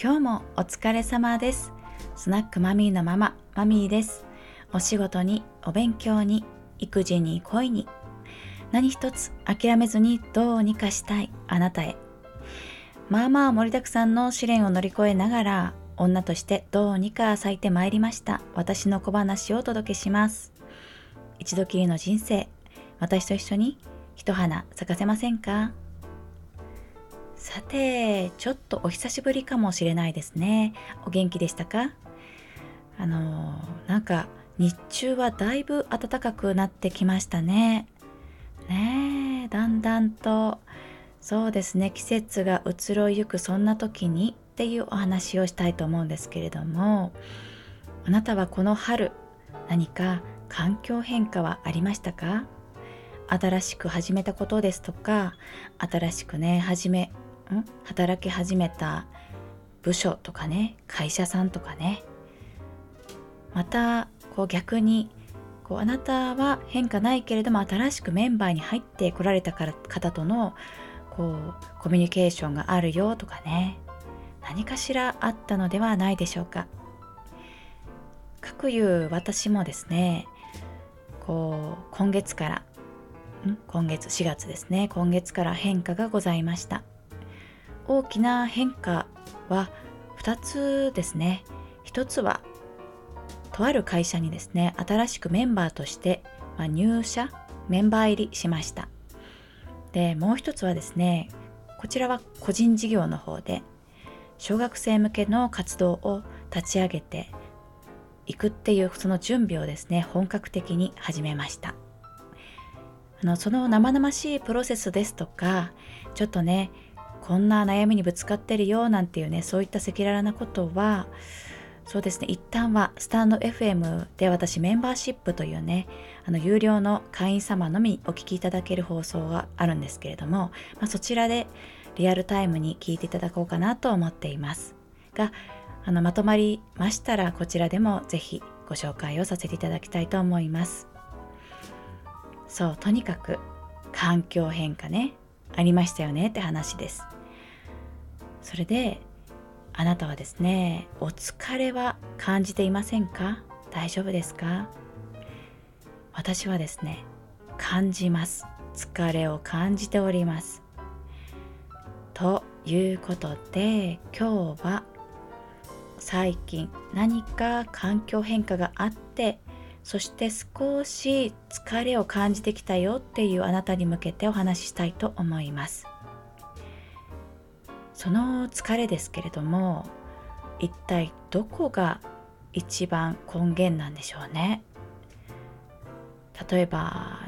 今日もお疲れ様です。スナックマミーのマママミーです。お仕事にお勉強に育児に恋に。何一つ諦めずにどうにかしたいあなたへ。まあまあ盛りだくさんの試練を乗り越えながら女としてどうにか咲いてまいりました。私の小話をお届けします。一度きりの人生私と一緒に一花咲かせませんか？さて、ちょっとお久しぶりかもしれないですね。お元気でしたか？あのなんか日中はだいぶ暖かくなってきましたね。ねえ、だんだんと、そうですね、季節が移ろいゆくそんな時にっていうお話をしたいと思うんですけれども、あなたはこの春、何か環境変化はありましたか？新しく始めたことですとか新しくね始めん働き始めた部署とかね会社さんとかね。またこう逆にこうあなたは変化ないけれども新しくメンバーに入ってこられた方とのこうコミュニケーションがあるよとかね。何かしらあったのではないでしょうか。かくいう私もですねこう今月から今月4月ですね今月から変化がございました。大きな変化は2つですね。1つはとある会社にですね新しくメンバーとして、まあ、入社メンバー入りしました。でもう一つはですねこちらは個人事業の方で小学生向けの活動を立ち上げていくっていうその準備をですね本格的に始めました。あのその生々しいプロセスですとかちょっとねこんな悩みにぶつかってるよなんていうねそういった赤裸々なことはそうですね一旦はスタンド FM で私メンバーシップというねあの有料の会員様のみお聞きいただける放送があるんですけれども、まあ、そちらでリアルタイムに聞いていただこうかなと思っています。があのまとまりましたらこちらでもぜひご紹介をさせていただきたいと思います。そうとにかく環境変化ねありましたよねって話です。それであなたはですねお疲れは感じていませんか？大丈夫ですか？私はですね感じます。疲れを感じております。ということで今日は最近何か環境変化があってそして少し疲れを感じてきたよっていうあなたに向けてお話ししたいと思います。その疲れですけれども一体どこが一番根源なんでしょうね。例えば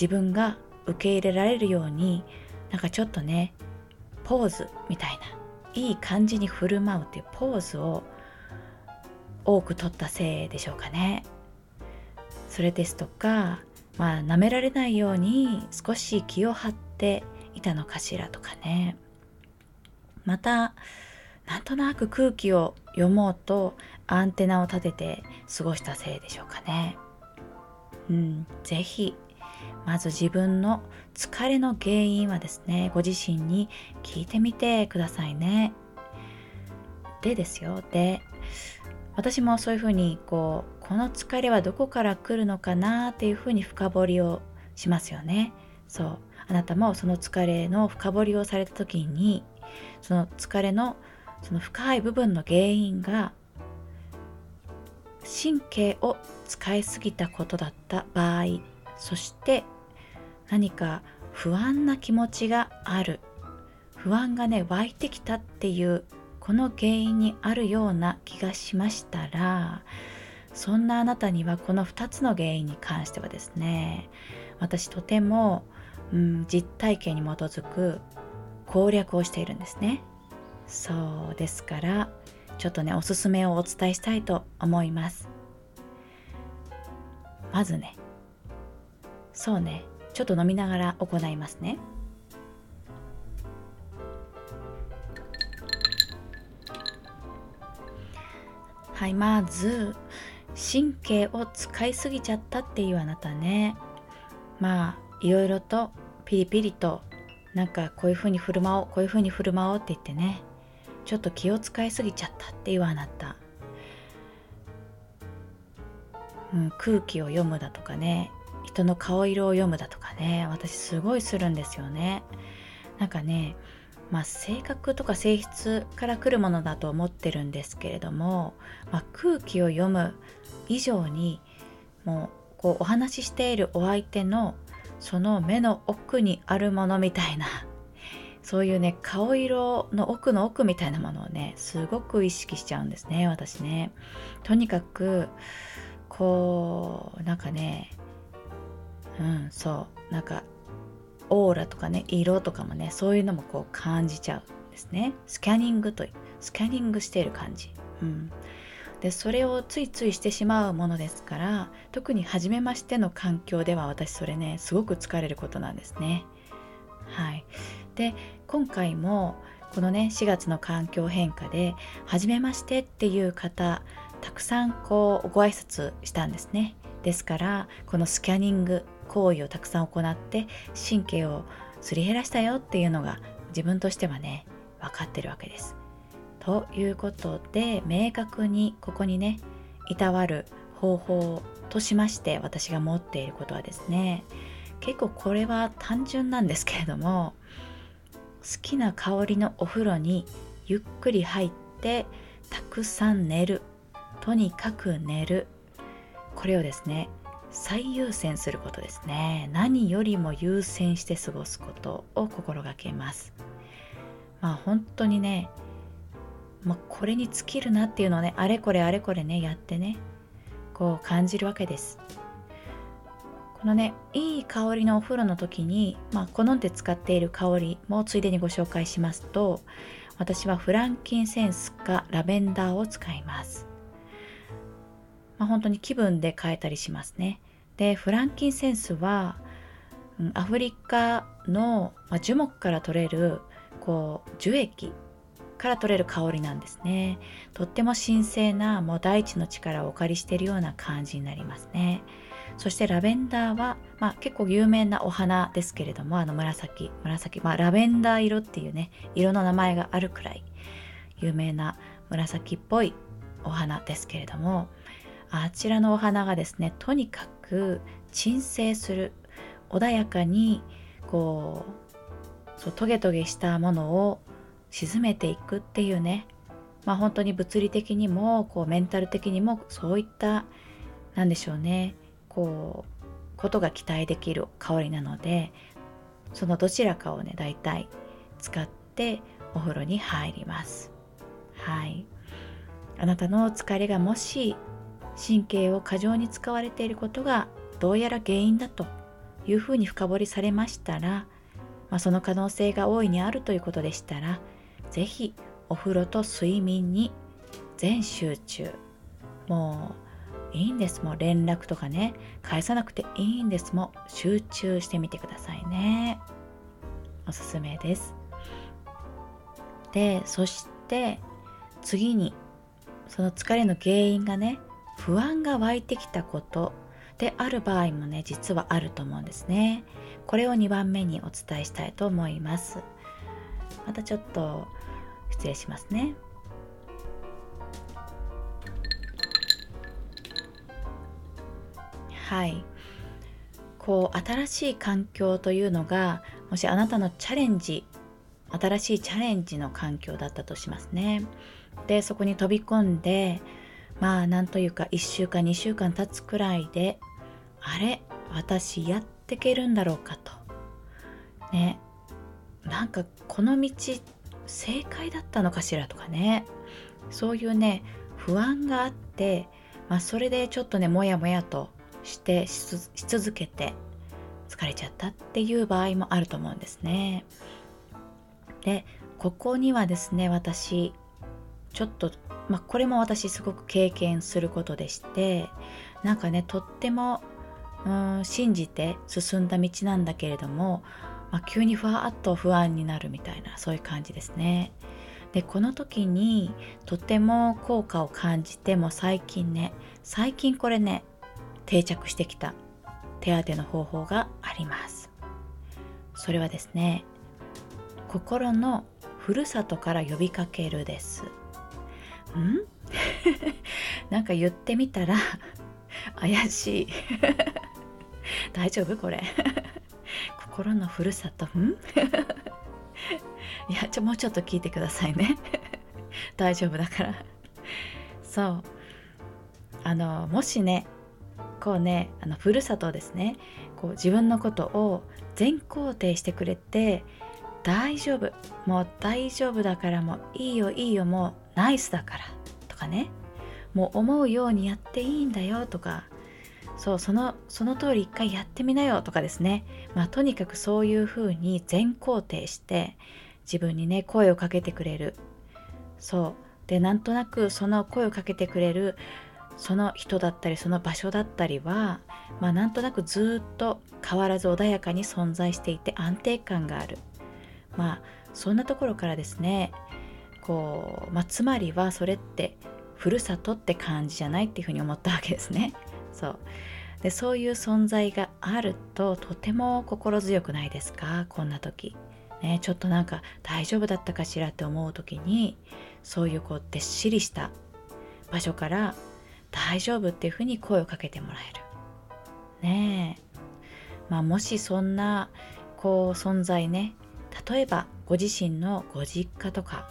自分が受け入れられるようになんかちょっとねポーズみたいないい感じに振る舞うっていうポーズを多く取ったせいでしょうかね。それですとかまあ舐められないように少し気を張っていたのかしらとかね。またなんとなく空気を読もうとアンテナを立てて過ごしたせいでしょうかね。うん、ぜひまず自分の疲れの原因はですねご自身に聞いてみてくださいね。でですよで私もそういうふうにこうこの疲れはどこから来るのかなっていうふうに深掘りをしますよね。そうあなたもその疲れの深掘りをされた時にその疲れのその深い部分の原因が神経を使いすぎたことだった場合そして何か不安な気持ちがある。不安がね湧いてきたっていうこの原因にあるような気がしましたらそんなあなたにはこの2つの原因に関してはですね私とても、うん、実体験に基づく攻略をしているんですね。そうですからちょっとねおすすめをお伝えしたいと思います。まずねそうねちょっと飲みながら行いますね。はいまず神経を使いすぎちゃったっていうあなたね。まあいろいろとピリピリとなんかこういうふうに振る舞おうこういうふうに振る舞おうって言ってねちょっと気を使いすぎちゃったっていうあなた、うん、空気を読むだとかね人の顔色を読むだとかね私すごいするんですよね。なんかねまあ、性格とか性質から来るものだと思ってるんですけれども、まあ、空気を読む以上にもうこうお話ししているお相手のその目の奥にあるものみたいな。そういうね顔色の奥の奥みたいなものをねすごく意識しちゃうんですね私ね。とにかくこうなんかねうんそうなんかオーラとかね色とかもねそういうのもこう感じちゃうんですね。スキャニングとスキャニングしている感じ、うん、でそれをついついしてしまうものですから特に初めましての環境では私それねすごく疲れることなんですね。はい。で今回もこのね4月の環境変化で初めましてっていう方たくさんこうご挨拶したんですね。ですからこのスキャニング行為をたくさん行って神経をすり減らしたよっていうのが自分としてはね分かってるわけです。ということで明確にここにねいたわる方法としまして私が持っていることはですね結構これは単純なんですけれども好きな香りのお風呂にゆっくり入ってたくさん寝るとにかく寝る。これをですね最優先することですね。何よりも優先して過ごすことを心がけます。まあ本当にね、まあ、これに尽きるなっていうのをねあれこれあれこれねやってねこう感じるわけですこのねいい香りのお風呂の時に、まあ、好んで使っている香りもついでにご紹介しますと私はフランキンセンスかラベンダーを使いますまあ、本当に気分で変えたりしますね。でフランキンセンスはアフリカの、樹木から取れるこう樹液から取れる香りなんですね。とっても神聖なもう大地の力をお借りしているような感じになりますね。そしてラベンダーは、まあ、結構有名なお花ですけれどもあの紫紫、まあ、ラベンダー色っていうね色の名前があるくらい有名な紫っぽいお花ですけれどもあちらのお花がですねとにかく鎮静する穏やかにこうそうトゲトゲしたものを沈めていくっていうね。まあ本当に物理的にもこうメンタル的にもそういった何でしょうね。こうことが期待できる香りなのでそのどちらかをね大体使ってお風呂に入ります。はい。あなたの疲れがもし神経を過剰に使われていることがどうやら原因だというふうに深掘りされましたら、まあ、その可能性が大いにあるということでしたら是非お風呂と睡眠に全集中。もういいんです。もう連絡とかね。返さなくていいんです。もう集中してみてくださいね。おすすめです。でそして次にその疲れの原因がね不安が湧いてきたことである場合もね実はあると思うんですね。これを2番目にお伝えしたいと思います。またちょっと失礼しますね。はい。こう新しい環境というのがもしあなたのチャレンジ新しいチャレンジの環境だったとしますね。でそこに飛び込んでまあなんというか1週間2週間経つくらいであれ？私やってけるんだろうかと。ね。なんかこの道正解だったのかしらとかねそういうね不安があって、まあ、それでちょっとねもやもやとしてし続けて疲れちゃったっていう場合もあると思うんですね。でここにはですね私ちょっとまあ、これも私すごく経験することでしてなんかねとってもうん信じて進んだ道なんだけれども、まあ、急にふわっと不安になるみたいなそういう感じですね。でこの時にとても効果を感じても最近ね最近これね定着してきた手当の方法があります。それはですね心のふるさとから呼びかけるです。ん？なんか言ってみたら怪しい。大丈夫？これ。心のふるさと？ん？いやちょもうちょっと聞いてくださいね。大丈夫だから。そう。あのもしねこうねあのふるさとですね。こう自分のことを全肯定してくれて大丈夫。もう大丈夫だからもういいよいいよもうナイスだから。とかね。もう思うようにやっていいんだよ。とかそうそのその通り一回やってみなよとかですね。まあとにかくそういうふうに全肯定して自分にね声をかけてくれる。そう。でなんとなくその声をかけてくれるその人だったりその場所だったりはまあなんとなくずっと変わらず穏やかに存在していて安定感がある。まあそんなところからですねこう、まあ、つまりはそれってふるさとって感じじゃないっていうふうに思ったわけですね。そうでそういう存在があるととても心強くないですか？こんな時ね、ちょっとなんか大丈夫だったかしらって思う時にそういうこうでっしりした場所から大丈夫っていうふうに声をかけてもらえる。ねえ。まあもしそんなこう存在ね例えばご自身のご実家とか、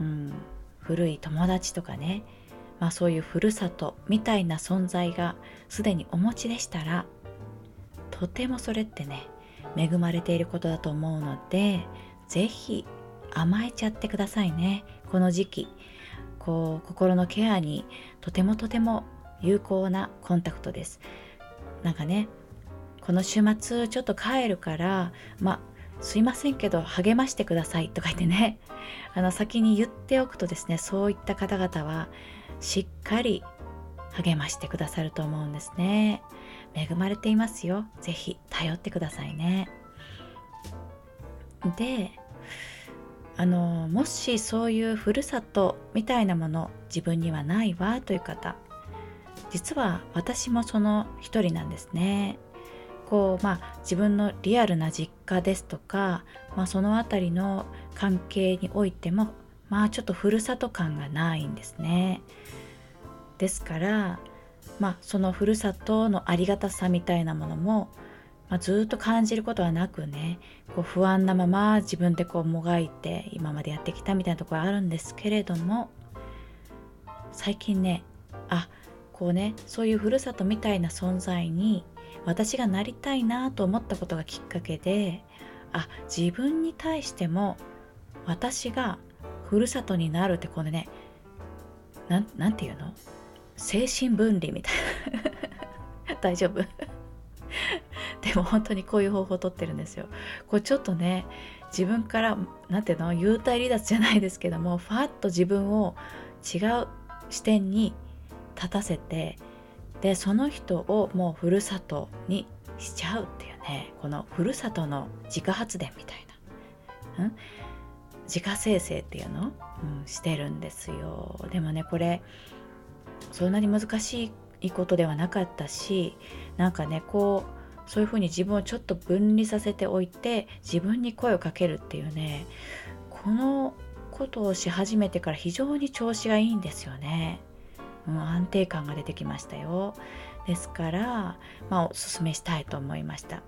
うん、古い友達とかね、まあ、そういうふるさとみたいな存在がすでにお持ちでしたらとてもそれってね恵まれていることだと思うので是非甘えちゃってくださいね。この時期こう心のケアにとてもとても有効なコンタクトです。なんかねこの週末ちょっと帰るからまあすいませんけど励ましてくださいとか言ってねあの先に言っておくとですねそういった方々はしっかり励ましてくださると思うんですね。恵まれていますよ。是非頼ってくださいね。であのもしそういうふるさとみたいなもの自分にはないわという方実は私もその一人なんですね。こうまあ自分のリアルな実家ですとか、まあ、その辺りの関係においてもまあちょっとふるさと感がないんですね。ですからまあそのふるさとのありがたさみたいなものもまあ、ずっと感じることはなくねこう不安なまま自分でこうもがいて今までやってきたみたいなところあるんですけれども最近ねあこうねそういうふるさとみたいな存在に私がなりたいなと思ったことがきっかけであ自分に対しても私がふるさとになるってこのねなんていうの精神分離みたいな大丈夫でも本当にこういう方法をとってるんですよ。これちょっとね自分から何ていうの幽体離脱じゃないですけどもファッと自分を違う視点に立たせてでその人をもうふるさとにしちゃうっていうねこのふるさとの自家発電みたいな、うん、自家生成っていうの、うん、してるんですよでもねこれそんなに難しいことではなかったしなんかねこうそういうふうに自分をちょっと分離させておいて自分に声をかけるっていうねこのことをし始めてから非常に調子がいいんですよね。うん、安定感が出てきましたよ。ですから、まあ、おすすめしたいと思いました。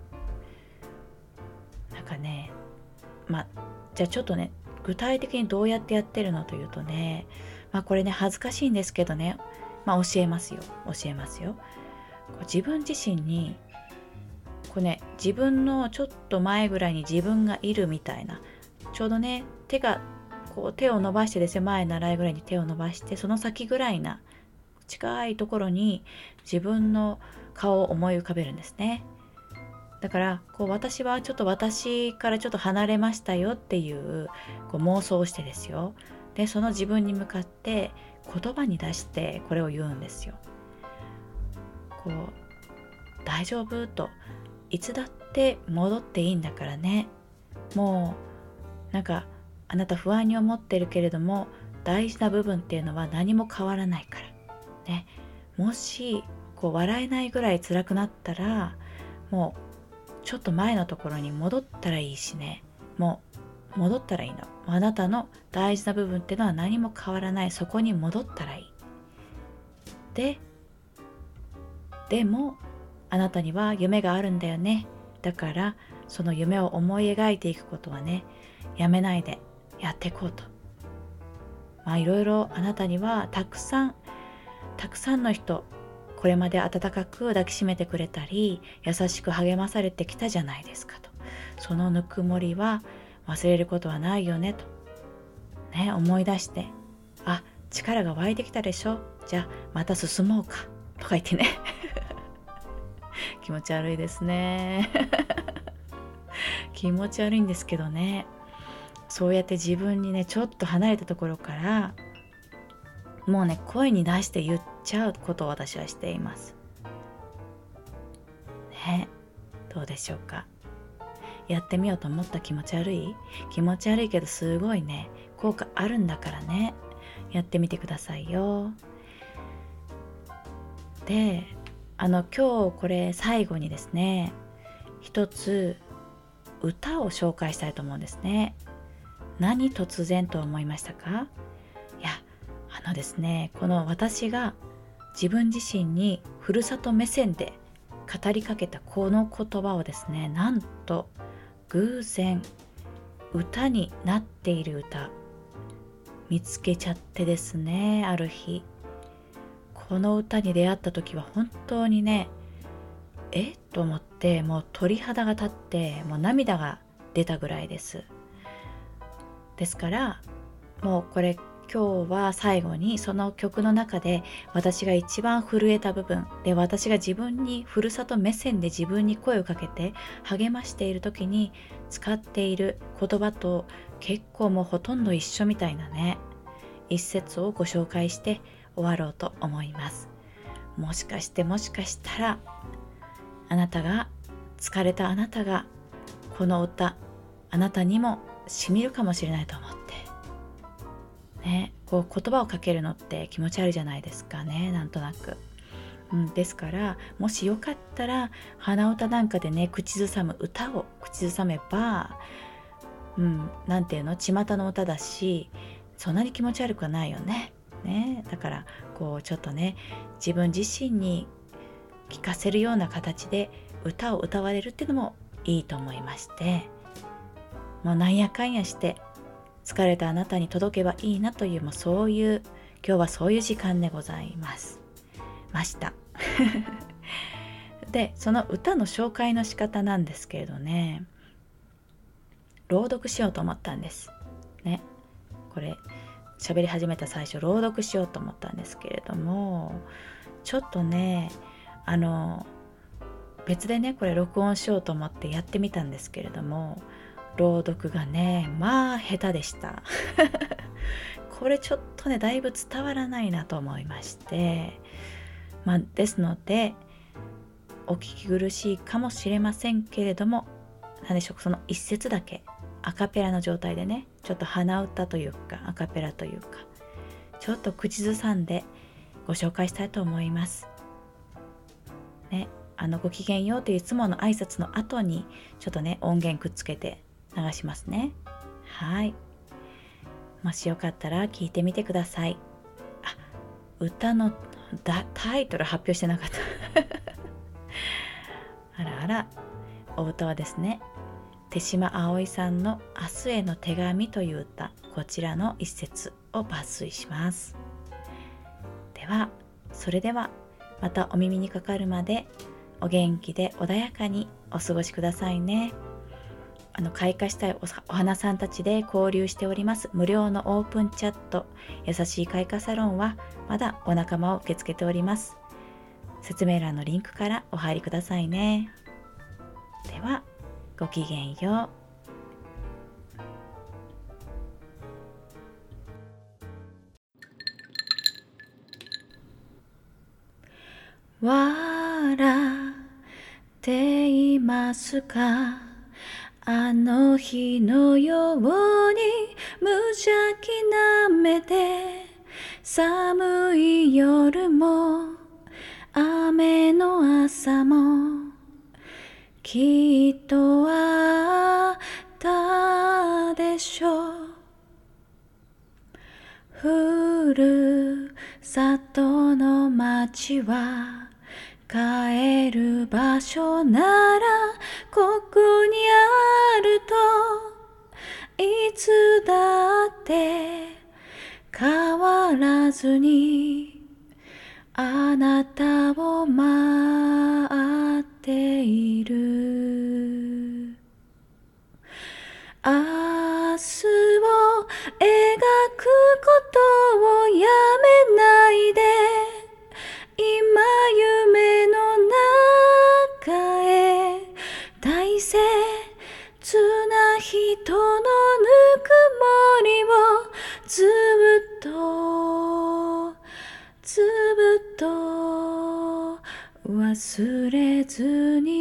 なんかね、まあ、じゃあちょっとね、具体的にどうやってやってるのというとね、まあこれね、恥ずかしいんですけどね、まあ教えますよ。教えますよ。自分自身にこれね自分のちょっと前ぐらいに自分がいるみたいなちょうどね手がこう手を伸ばしてですよ前習いぐらいに手を伸ばしてその先ぐらいな近いところに自分の顔を思い浮かべるんですねだからこう私はちょっと私からちょっと離れましたよっていうこう妄想をしてですよ。でその自分に向かって言葉に出してこれを言うんですよ。こう大丈夫？と。いつだって戻っていいんだからね。もうなんかあなた不安に思ってるけれども大事な部分っていうのは何も変わらないから。ね。もしこう笑えないぐらい辛くなったらもうちょっと前のところに戻ったらいいしね。もう戻ったらいいの。あなたの大事な部分ってのは何も変わらない。そこに戻ったらいい。ででもあなたには夢があるんだよね。だからその夢を思い描いていくことはねやめないでやっていこうと。まあいろいろあなたにはたくさんたくさんの人これまで温かく抱きしめてくれたり優しく励まされてきたじゃないですかと。そのぬくもりは忘れることはないよねと。ね思い出してあ力が湧いてきたでしょ。じゃあまた進もうかとか言ってね。気持ち悪いですね。気持ち悪いんですけどね。そうやって自分にねちょっと離れたところからもうね声に出して言っちゃうことを私はしています。ねどうでしょうか？やってみようと思った気持ち悪い？気持ち悪いけどすごいね。効果あるんだからね。やってみてくださいよ。であの今日これ最後にですね一つ歌を紹介したいと思うんですね。何突然と思いましたか？あのですねこの私が自分自身にふるさと目線で語りかけたこの言葉をですねなんと偶然歌になっている歌見つけちゃってですねある日。この歌に出会った時は本当にねえと思ってもう鳥肌が立ってもう涙が出たぐらいです。ですからもうこれ今日は最後にその曲の中で私が一番震えた部分で私が自分にふるさと目線で自分に声をかけて励ましている時に使っている言葉と結構もうほとんど一緒みたいなね一節をご紹介して終わろうと思います。もしかしてもしかしたらあなたが疲れたあなたがこの歌あなたにもしみるかもしれないとねこう言葉をかけるのって気持ち悪いじゃないですかねなんとなく。うん、ですからもしよかったら鼻歌なんかでね口ずさむ歌を口ずさめばうん何ていうの巷の歌だしそんなに気持ち悪くはないよね。ねだからこうちょっとね自分自身に聞かせるような形で歌を歌われるっていうのもいいと思いましてもうなんやかんやして疲れたあなたに届けばいいなというもうそういう今日はそういう時間でございます。ました。でその歌の紹介の仕方なんですけれどね。朗読しようと思ったんです。ね。これ喋り始めた最初朗読しようと思ったんですけれどもちょっとねあの別でねこれ録音しようと思ってやってみたんですけれども朗読がねまあ下手でした これちょっとねだいぶ伝わらないなと思いましてまあですのでお聞き苦しいかもしれませんけれども何でしょうその一節だけアカペラの状態でねちょっと鼻歌というかアカペラというかちょっと口ずさんでご紹介したいと思います。ね、あのごきげんようといういつもの挨拶の後にちょっとね音源くっつけて流しますね。はい。もしよかったら聞いてみてください。あ歌のタイトル発表してなかった。あらあら。お歌はですね手島葵さんの「明日への手紙」という歌。こちらの一節を抜粋します。ではそれではまたお耳にかかるまでお元気で穏やかにお過ごしくださいね。あの開花したいお花さんたちで交流しております。無料のオープンチャット。優しい開花サロンはまだお仲間を受け付けております。説明欄のリンクからお入りくださいね。ではごきげんよう。笑っていますか？あの日のように無邪気な目で寒い夜も雨の朝もきっとあったでしょう。ふるさとの街は帰る場所ならここにあるといつだって変わらずにあなたを待っている。明日ずに